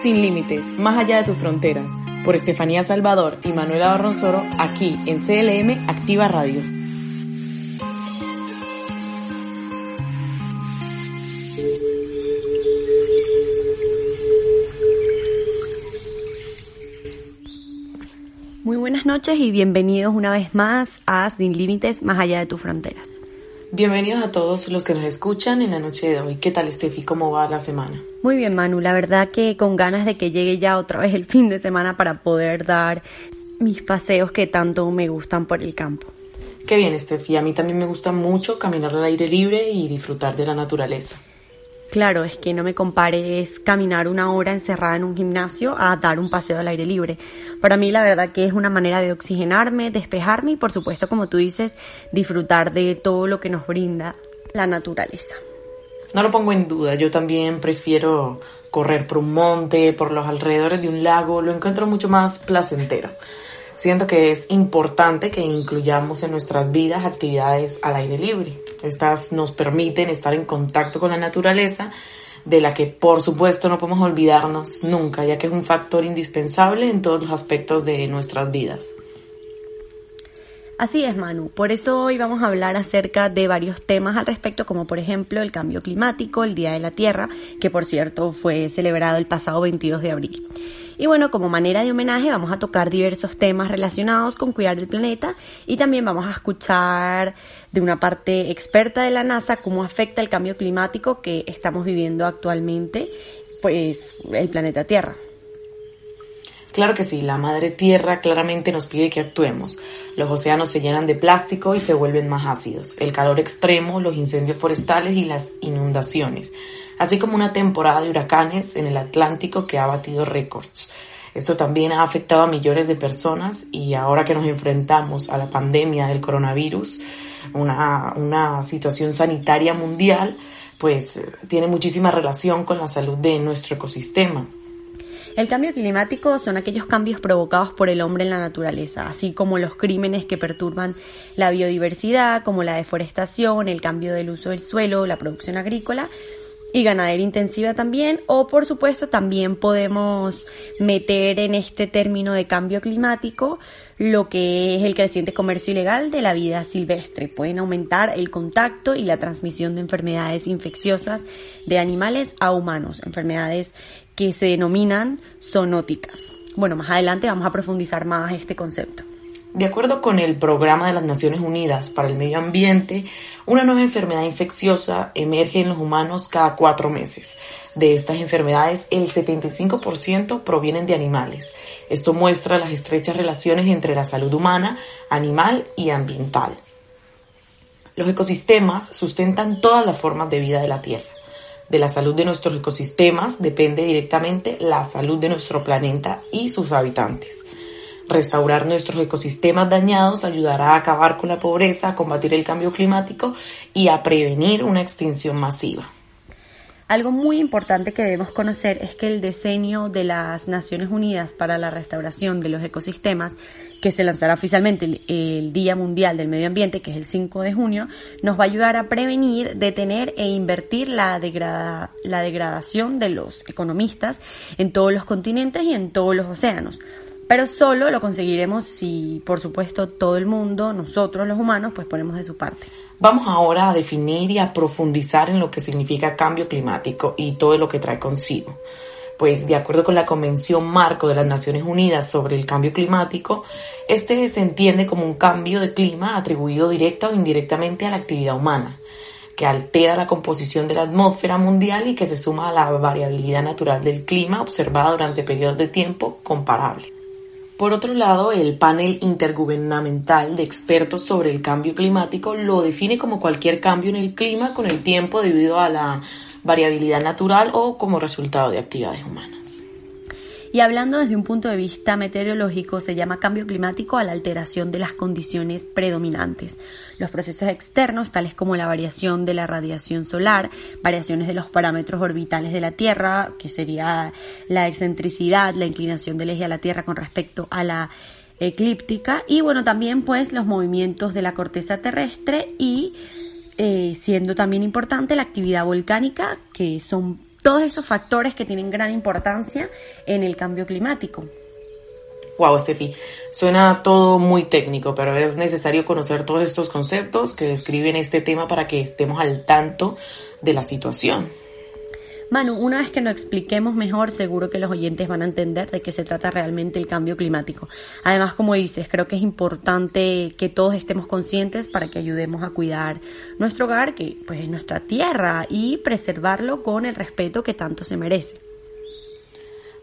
Sin límites, más allá de tus fronteras, por Estefanía Salvador y Manuela Barronzoro, aquí en CLM Activa Radio. Muy buenas noches y bienvenidos una vez más a Sin Límites, más allá de tus fronteras. Bienvenidos a todos los que nos escuchan en la noche de hoy. ¿Qué tal, Estefi? ¿Cómo va la semana? Muy bien, Manu. La verdad que con ganas de que llegue ya otra vez el fin de semana para poder dar mis paseos que tanto me gustan por el campo. Qué bien, Estefi. A mí también me gusta mucho caminar al aire libre y disfrutar de la naturaleza. Claro, es que no me compares caminar una hora encerrada en un gimnasio a dar un paseo al aire libre. Para mí la verdad que es una manera de oxigenarme, despejarme y por supuesto, como tú dices, disfrutar de todo lo que nos brinda la naturaleza. No lo pongo en duda, yo también prefiero correr por un monte, por los alrededores de un lago, lo encuentro mucho más placentero. Siento que es importante que incluyamos en nuestras vidas actividades al aire libre. Estas nos permiten estar en contacto con la naturaleza, de la que por supuesto no podemos olvidarnos nunca, ya que es un factor indispensable en todos los aspectos de nuestras vidas. Así es, Manu. Por eso hoy vamos a hablar acerca de varios temas al respecto, como por ejemplo el cambio climático, el Día de la Tierra, que por cierto fue celebrado el pasado 22 de abril. Y bueno, como manera de homenaje vamos a tocar diversos temas relacionados con cuidar el planeta y también vamos a escuchar de una parte experta de la NASA cómo afecta el cambio climático que estamos viviendo actualmente, pues el planeta Tierra. Claro que sí, la madre tierra claramente nos pide que actuemos. Los océanos se llenan de plástico y se vuelven más ácidos. El calor extremo, los incendios forestales y las inundaciones así como una temporada de huracanes en el Atlántico que ha batido récords. Esto también ha afectado a millones de personas y ahora que nos enfrentamos a la pandemia del coronavirus, una, una situación sanitaria mundial, pues tiene muchísima relación con la salud de nuestro ecosistema. El cambio climático son aquellos cambios provocados por el hombre en la naturaleza, así como los crímenes que perturban la biodiversidad, como la deforestación, el cambio del uso del suelo, la producción agrícola, y ganadera intensiva también, o por supuesto también podemos meter en este término de cambio climático lo que es el creciente comercio ilegal de la vida silvestre. Pueden aumentar el contacto y la transmisión de enfermedades infecciosas de animales a humanos, enfermedades que se denominan zoonóticas. Bueno, más adelante vamos a profundizar más este concepto. De acuerdo con el Programa de las Naciones Unidas para el Medio Ambiente, una nueva enfermedad infecciosa emerge en los humanos cada cuatro meses. De estas enfermedades, el 75% provienen de animales. Esto muestra las estrechas relaciones entre la salud humana, animal y ambiental. Los ecosistemas sustentan todas las formas de vida de la Tierra. De la salud de nuestros ecosistemas depende directamente la salud de nuestro planeta y sus habitantes. Restaurar nuestros ecosistemas dañados ayudará a acabar con la pobreza, a combatir el cambio climático y a prevenir una extinción masiva. Algo muy importante que debemos conocer es que el diseño de las Naciones Unidas para la restauración de los ecosistemas, que se lanzará oficialmente el, Día Mundial del Medio Ambiente, que es el 5 de junio, nos va a ayudar a prevenir, detener e invertir la, la degradación de los economistas en todos los continentes y en todos los océanos pero solo lo conseguiremos si, por supuesto, todo el mundo, nosotros los humanos, pues ponemos de su parte. Vamos ahora a definir y a profundizar en lo que significa cambio climático y todo lo que trae consigo. Pues de acuerdo con la Convención Marco de las Naciones Unidas sobre el Cambio Climático, este se entiende como un cambio de clima atribuido directa o indirectamente a la actividad humana, que altera la composición de la atmósfera mundial y que se suma a la variabilidad natural del clima observada durante periodos de tiempo comparables. Por otro lado, el panel intergubernamental de expertos sobre el cambio climático lo define como cualquier cambio en el clima con el tiempo debido a la variabilidad natural o como resultado de actividades humanas. Y hablando desde un punto de vista meteorológico, se llama cambio climático a la alteración de las condiciones predominantes. Los procesos externos, tales como la variación de la radiación solar, variaciones de los parámetros orbitales de la Tierra, que sería la excentricidad, la inclinación del eje a la Tierra con respecto a la eclíptica, y bueno, también pues los movimientos de la corteza terrestre y eh, siendo también importante la actividad volcánica, que son todos esos factores que tienen gran importancia en el cambio climático. Wow, Steffi, suena todo muy técnico, pero es necesario conocer todos estos conceptos que describen este tema para que estemos al tanto de la situación. Manu, una vez que lo expliquemos mejor, seguro que los oyentes van a entender de qué se trata realmente el cambio climático. Además, como dices, creo que es importante que todos estemos conscientes para que ayudemos a cuidar nuestro hogar, que pues es nuestra tierra, y preservarlo con el respeto que tanto se merece.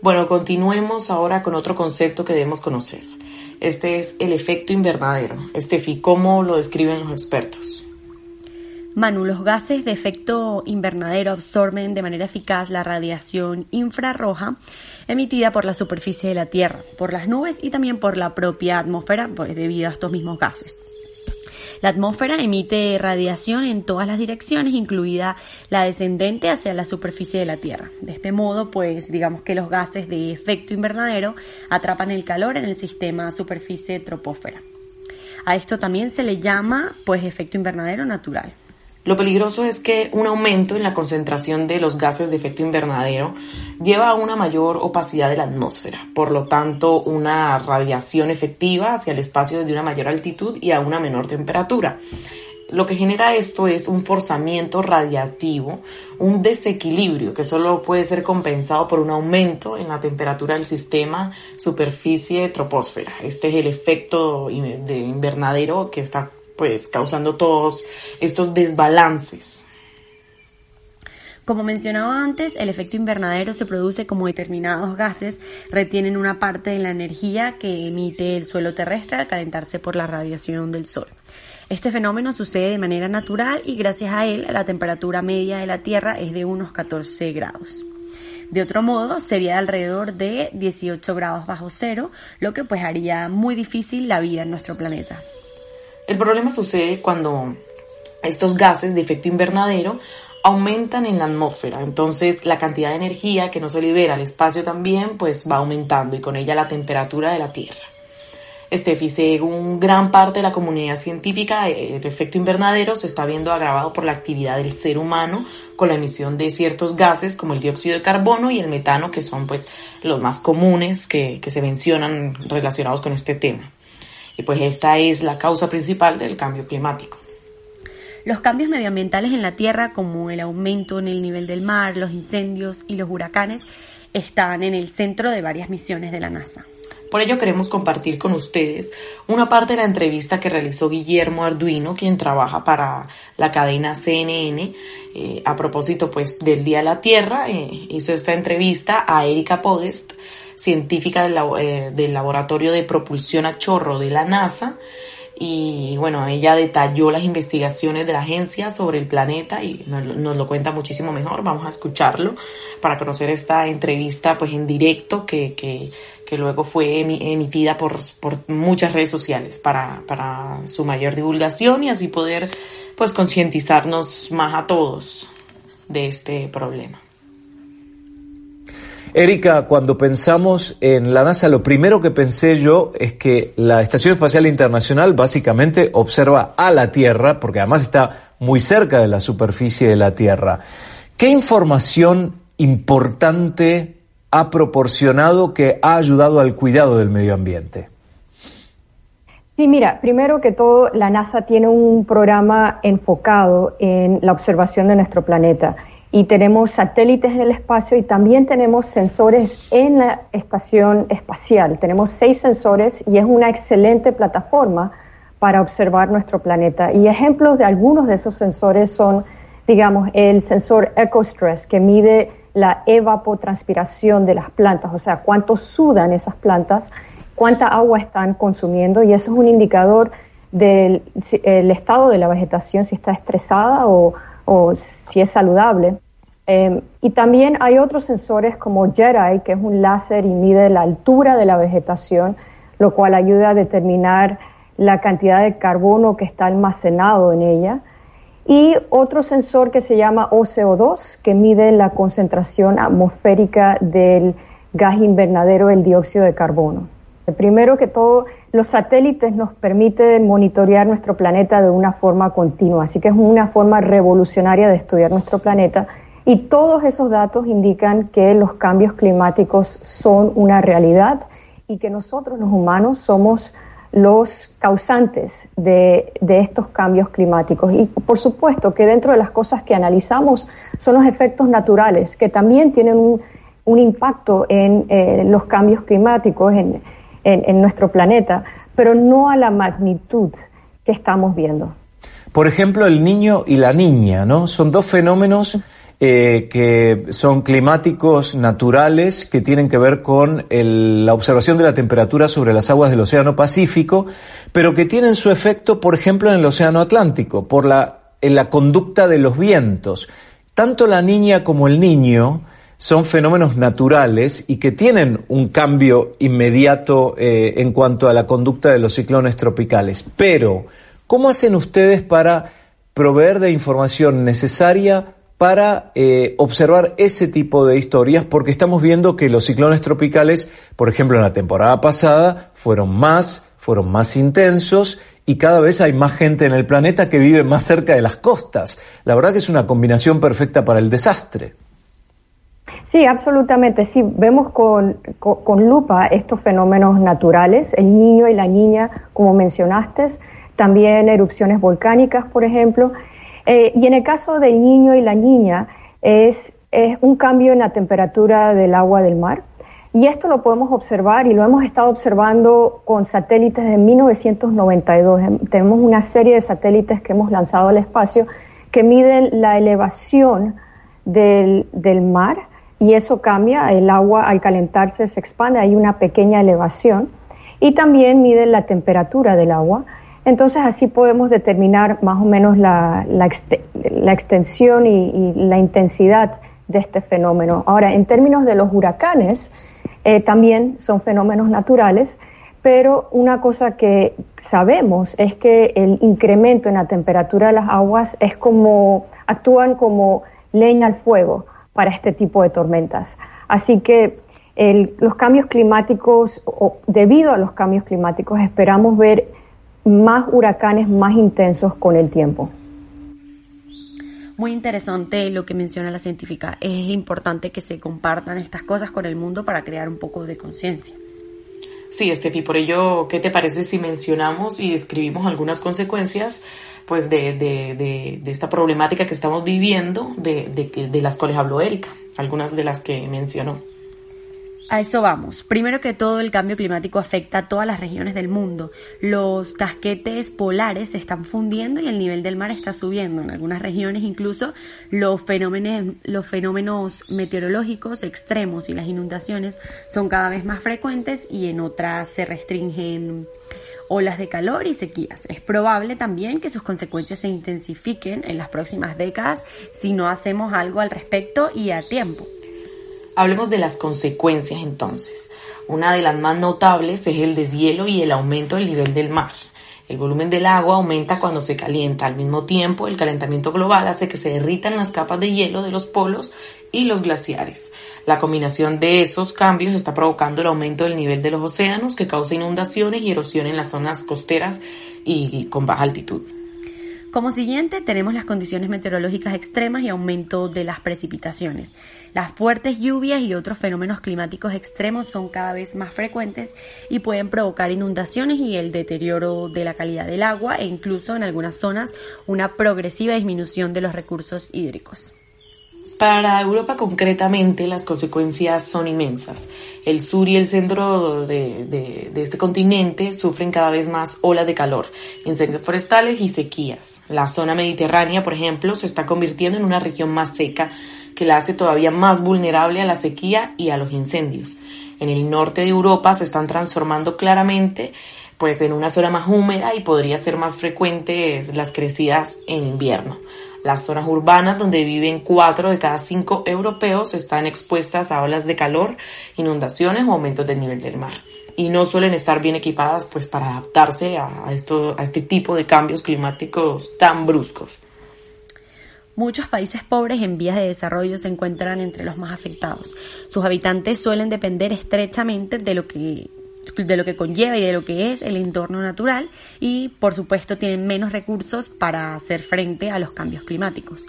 Bueno, continuemos ahora con otro concepto que debemos conocer. Este es el efecto invernadero. Estefi, ¿cómo lo describen los expertos? Manu, los gases de efecto invernadero absorben de manera eficaz la radiación infrarroja emitida por la superficie de la Tierra, por las nubes y también por la propia atmósfera, pues debido a estos mismos gases. La atmósfera emite radiación en todas las direcciones, incluida la descendente hacia la superficie de la Tierra. De este modo, pues digamos que los gases de efecto invernadero atrapan el calor en el sistema superficie tropósfera. A esto también se le llama pues efecto invernadero natural. Lo peligroso es que un aumento en la concentración de los gases de efecto invernadero lleva a una mayor opacidad de la atmósfera, por lo tanto una radiación efectiva hacia el espacio desde una mayor altitud y a una menor temperatura. Lo que genera esto es un forzamiento radiativo, un desequilibrio que solo puede ser compensado por un aumento en la temperatura del sistema superficie troposfera. Este es el efecto de invernadero que está pues causando todos estos desbalances. Como mencionaba antes, el efecto invernadero se produce como determinados gases retienen una parte de la energía que emite el suelo terrestre al calentarse por la radiación del sol. Este fenómeno sucede de manera natural y gracias a él la temperatura media de la Tierra es de unos 14 grados. De otro modo, sería de alrededor de 18 grados bajo cero, lo que pues haría muy difícil la vida en nuestro planeta. El problema sucede cuando estos gases de efecto invernadero aumentan en la atmósfera, entonces la cantidad de energía que no se libera al espacio también pues va aumentando y con ella la temperatura de la Tierra. Estefi, según gran parte de la comunidad científica, el efecto invernadero se está viendo agravado por la actividad del ser humano con la emisión de ciertos gases como el dióxido de carbono y el metano, que son pues los más comunes que, que se mencionan relacionados con este tema. Y pues esta es la causa principal del cambio climático. Los cambios medioambientales en la Tierra, como el aumento en el nivel del mar, los incendios y los huracanes, están en el centro de varias misiones de la NASA. Por ello queremos compartir con ustedes una parte de la entrevista que realizó Guillermo Arduino, quien trabaja para la cadena CNN, eh, a propósito pues del Día de la Tierra, eh, hizo esta entrevista a Erika Podest, científica del, eh, del Laboratorio de Propulsión a Chorro de la NASA, y bueno, ella detalló las investigaciones de la agencia sobre el planeta y nos, lo cuenta muchísimo mejor. Vamos a escucharlo para conocer esta entrevista pues en directo que, que, que luego fue emitida por, por muchas redes sociales para, para su mayor divulgación y así poder pues concientizarnos más a todos de este problema. Erika, cuando pensamos en la NASA, lo primero que pensé yo es que la Estación Espacial Internacional básicamente observa a la Tierra, porque además está muy cerca de la superficie de la Tierra. ¿Qué información importante ha proporcionado que ha ayudado al cuidado del medio ambiente? Sí, mira, primero que todo, la NASA tiene un programa enfocado en la observación de nuestro planeta y tenemos satélites en el espacio y también tenemos sensores en la estación espacial. Tenemos seis sensores y es una excelente plataforma para observar nuestro planeta. Y ejemplos de algunos de esos sensores son, digamos, el sensor EcoStress, que mide la evapotranspiración de las plantas, o sea, cuánto sudan esas plantas, cuánta agua están consumiendo, y eso es un indicador del estado de la vegetación, si está estresada o, o si es saludable. Em, y también hay otros sensores como JEDI, que es un láser y mide la altura de la vegetación, lo cual ayuda a determinar la cantidad de carbono que está almacenado en ella. Y otro sensor que se llama OCO2, que mide la concentración atmosférica del gas invernadero, el dióxido de carbono. Primero que todo, los satélites nos permiten monitorear nuestro planeta de una forma continua, así que es una forma revolucionaria de estudiar nuestro planeta Y todos esos datos indican que los cambios climáticos son una realidad y que nosotros los humanos somos los causantes de, estos cambios climáticos. Y por supuesto que dentro de las cosas que analizamos son los efectos naturales, que también tienen un, impacto en eh, los cambios climáticos en, en nuestro planeta, pero no a la magnitud que estamos viendo. Por ejemplo, el niño y la niña, ¿no? Son dos fenómenos eh, que son climáticos naturales que tienen que ver con la observación de la temperatura sobre las aguas del Océano Pacífico, pero que tienen su efecto, por ejemplo, en el Océano Atlántico, por la, conducta de los vientos. Tanto la niña como el niño son fenómenos naturales y que tienen un cambio inmediato eh, en cuanto a la conducta de los ciclones tropicales. Pero, ¿cómo hacen ustedes para proveer de información necesaria para eh, observar ese tipo de historias porque estamos viendo que los ciclones tropicales, por ejemplo en la temporada pasada, fueron más, fueron más intensos y cada vez hay más gente en el planeta que vive más cerca de las costas. La verdad que es una combinación perfecta para el desastre. Sí, absolutamente. Sí, vemos con, con, lupa estos fenómenos naturales, el niño y la niña, como mencionaste, también erupciones volcánicas, por ejemplo, eh, y en el caso del niño y la niña, es, un cambio en la temperatura del agua del mar. Y esto lo podemos observar y lo hemos estado observando con satélites de 1992. Em, tenemos una serie de satélites que hemos lanzado al espacio que miden la elevación del, del mar y eso cambia. El agua al calentarse se expande, hay una pequeña elevación. Y también miden la temperatura del agua entonces así podemos determinar más o menos la, extensión y, la intensidad de este fenómeno. Ahora, en términos de los huracanes, eh, también son fenómenos naturales, pero una cosa que sabemos es que el incremento en la temperatura de las aguas es como, actúan como leña al fuego para este tipo de tormentas. Así que los cambios climáticos, o debido a los cambios climáticos, esperamos ver más huracanes más intensos con el tiempo. Muy interesante lo que menciona la científica. Es importante que se compartan estas cosas con el mundo para crear un poco de conciencia. Sí, Estefi, por ello, ¿qué te parece si mencionamos y describimos algunas consecuencias pues de, de, de, esta problemática que estamos viviendo, de, de las cuales habló Erika, algunas de las que mencionó? A eso vamos. Primero que todo, el cambio climático afecta a todas las regiones del mundo. Los casquetes polares se están fundiendo y el nivel del mar está subiendo. En algunas regiones incluso los fenómenos, los fenómenos meteorológicos extremos y las inundaciones son cada vez más frecuentes y en otras se restringen olas de calor y sequías. Es probable también que sus consecuencias se intensifiquen en las próximas décadas si no hacemos algo al respecto y a tiempo. Hablemos de las consecuencias entonces. Una de las más notables es el deshielo y el aumento del nivel del mar. El volumen del agua aumenta cuando se calienta. Al mismo tiempo, el calentamiento global hace que se derritan las capas de hielo de los polos y los glaciares. La combinación de esos cambios está provocando el aumento del nivel de los océanos que causa inundaciones y erosión en las zonas costeras y con baja altitud. Como siguiente tenemos las condiciones meteorológicas extremas y aumento de las precipitaciones. Las fuertes lluvias y otros fenómenos climáticos extremos son cada vez más frecuentes y pueden provocar inundaciones y el deterioro de la calidad del agua e incluso en algunas zonas una progresiva disminución de los recursos hídricos. Para Europa concretamente las consecuencias son inmensas. El sur y el centro de, este continente sufren cada vez más olas de calor, incendios forestales y sequías. La zona mediterránea, por ejemplo, se está convirtiendo en una región más seca que la hace todavía más vulnerable a la sequía y a los incendios. En el norte de Europa se están transformando claramente pues en una zona más húmeda y podría ser más frecuentes las crecidas en invierno. Las zonas urbanas donde viven cuatro de cada cinco europeos están expuestas a olas de calor, inundaciones o aumentos del nivel del mar. Y no suelen estar bien equipadas pues para adaptarse a, esto, a este tipo de cambios climáticos tan bruscos. Muchos países pobres en vías de desarrollo se encuentran entre los más afectados. Sus habitantes suelen depender estrechamente de lo que de lo que conlleva y de lo que es el entorno natural y por supuesto tienen menos recursos para hacer frente a los cambios climáticos.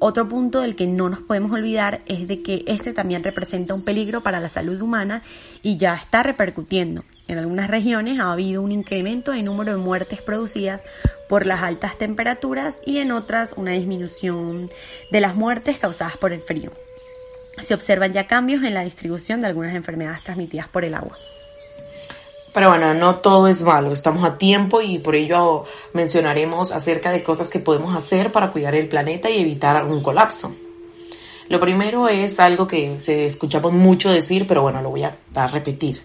Otro punto del que no nos podemos olvidar es de que este también representa un peligro para la salud humana y ya está repercutiendo. En algunas regiones ha habido un incremento en número de muertes producidas por las altas temperaturas y en otras una disminución de las muertes causadas por el frío. Se observan ya cambios en la distribución de algunas enfermedades transmitidas por el agua. Pero bueno, no todo es malo, estamos a tiempo y por ello mencionaremos acerca de cosas que podemos hacer para cuidar el planeta y evitar un colapso. Lo primero es algo que se escuchamos mucho decir, pero bueno, lo voy a, repetir.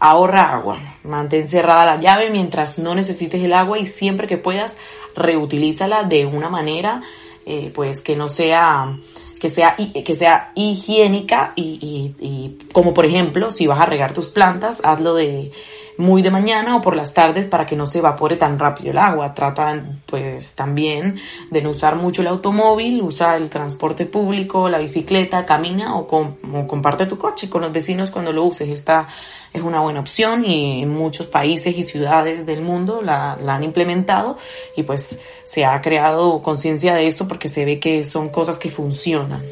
Ahorra agua, mantén cerrada la llave mientras no necesites el agua y siempre que puedas reutilízala de una manera eh, pues que no sea que sea, que sea higiénica y, y, como por ejemplo si vas a regar tus plantas hazlo de muy de mañana o por las tardes para que no se evapore tan rápido el agua. Trata pues también de no usar mucho el automóvil, usa el transporte público, la bicicleta, camina o, comparte tu coche con los vecinos cuando lo uses. Esta es una buena opción y en muchos países y ciudades del mundo la, han implementado y pues se ha creado conciencia de esto porque se ve que son cosas que funcionan.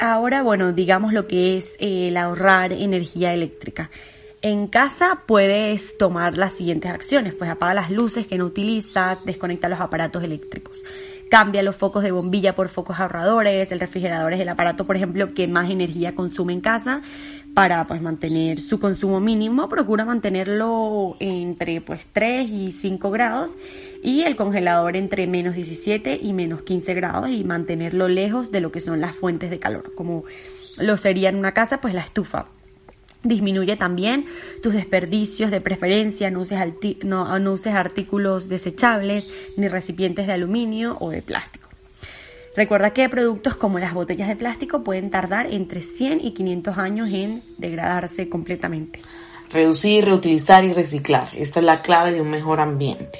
Ahora, bueno, digamos lo que es el ahorrar energía eléctrica. En casa puedes tomar las siguientes acciones, pues apaga las luces que no utilizas, desconecta los aparatos eléctricos, cambia los focos de bombilla por focos ahorradores, el refrigerador es el aparato, por ejemplo, que más energía consume en casa para pues mantener su consumo mínimo, procura mantenerlo entre pues 3 y 5 grados y el congelador entre menos 17 y menos 15 grados y mantenerlo lejos de lo que son las fuentes de calor, como lo sería en una casa pues la estufa Disminuye también tus desperdicios de preferencia, no uses, no, artículos desechables ni recipientes de aluminio o de plástico. Recuerda que productos como las botellas de plástico pueden tardar entre 100 y 500 años en degradarse completamente. Reducir, reutilizar y reciclar. Esta es la clave de un mejor ambiente.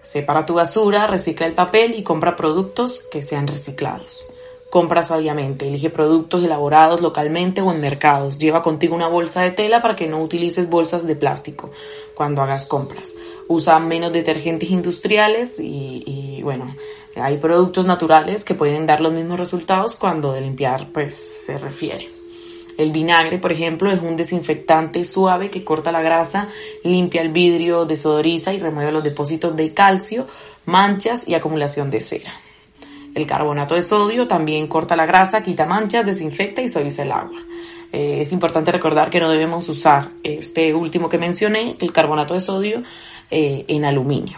Separa tu basura, recicla el papel y compra productos que sean reciclados. Compra sabiamente, elige productos elaborados localmente o en mercados. Lleva contigo una bolsa de tela para que no utilices bolsas de plástico cuando hagas compras. Usa menos detergentes industriales y, bueno, hay productos naturales que pueden dar los mismos resultados cuando de limpiar pues se refiere. El vinagre, por ejemplo, es un desinfectante suave que corta la grasa, limpia el vidrio, desodoriza y remueve los depósitos de calcio, manchas y acumulación de cera. El carbonato de sodio también corta la grasa, quita manchas, desinfecta y suaviza el agua. Eh, es importante recordar que no debemos usar este último que mencioné, el carbonato de sodio, eh, en aluminio.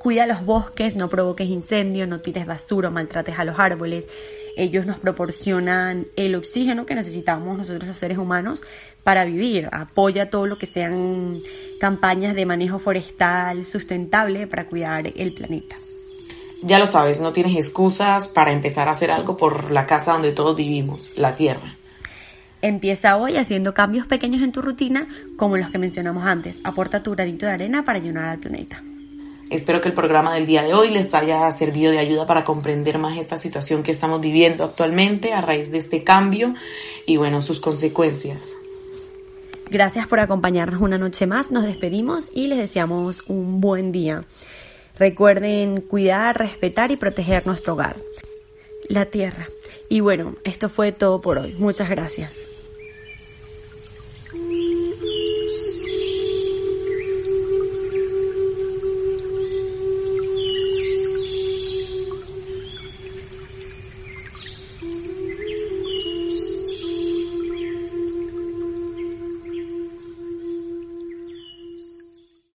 Cuida los bosques, no provoques incendios, no tires basura, maltrates a los árboles. Ellos nos proporcionan el oxígeno que necesitamos nosotros los seres humanos para vivir. Apoya todo lo que sean campañas de manejo forestal sustentable para cuidar el planeta. Ya lo sabes, no tienes excusas para empezar a hacer algo por la casa donde todos vivimos, la tierra. Empieza hoy haciendo cambios pequeños en tu rutina, como los que mencionamos antes. Aporta tu granito de arena para ayudar al planeta. Espero que el programa del día de hoy les haya servido de ayuda para comprender más esta situación que estamos viviendo actualmente a raíz de este cambio y bueno, sus consecuencias. Gracias por acompañarnos una noche más. Nos despedimos y les deseamos un buen día. Recuerden cuidar, respetar y proteger nuestro hogar, la tierra. Y bueno, esto fue todo por hoy. Muchas gracias.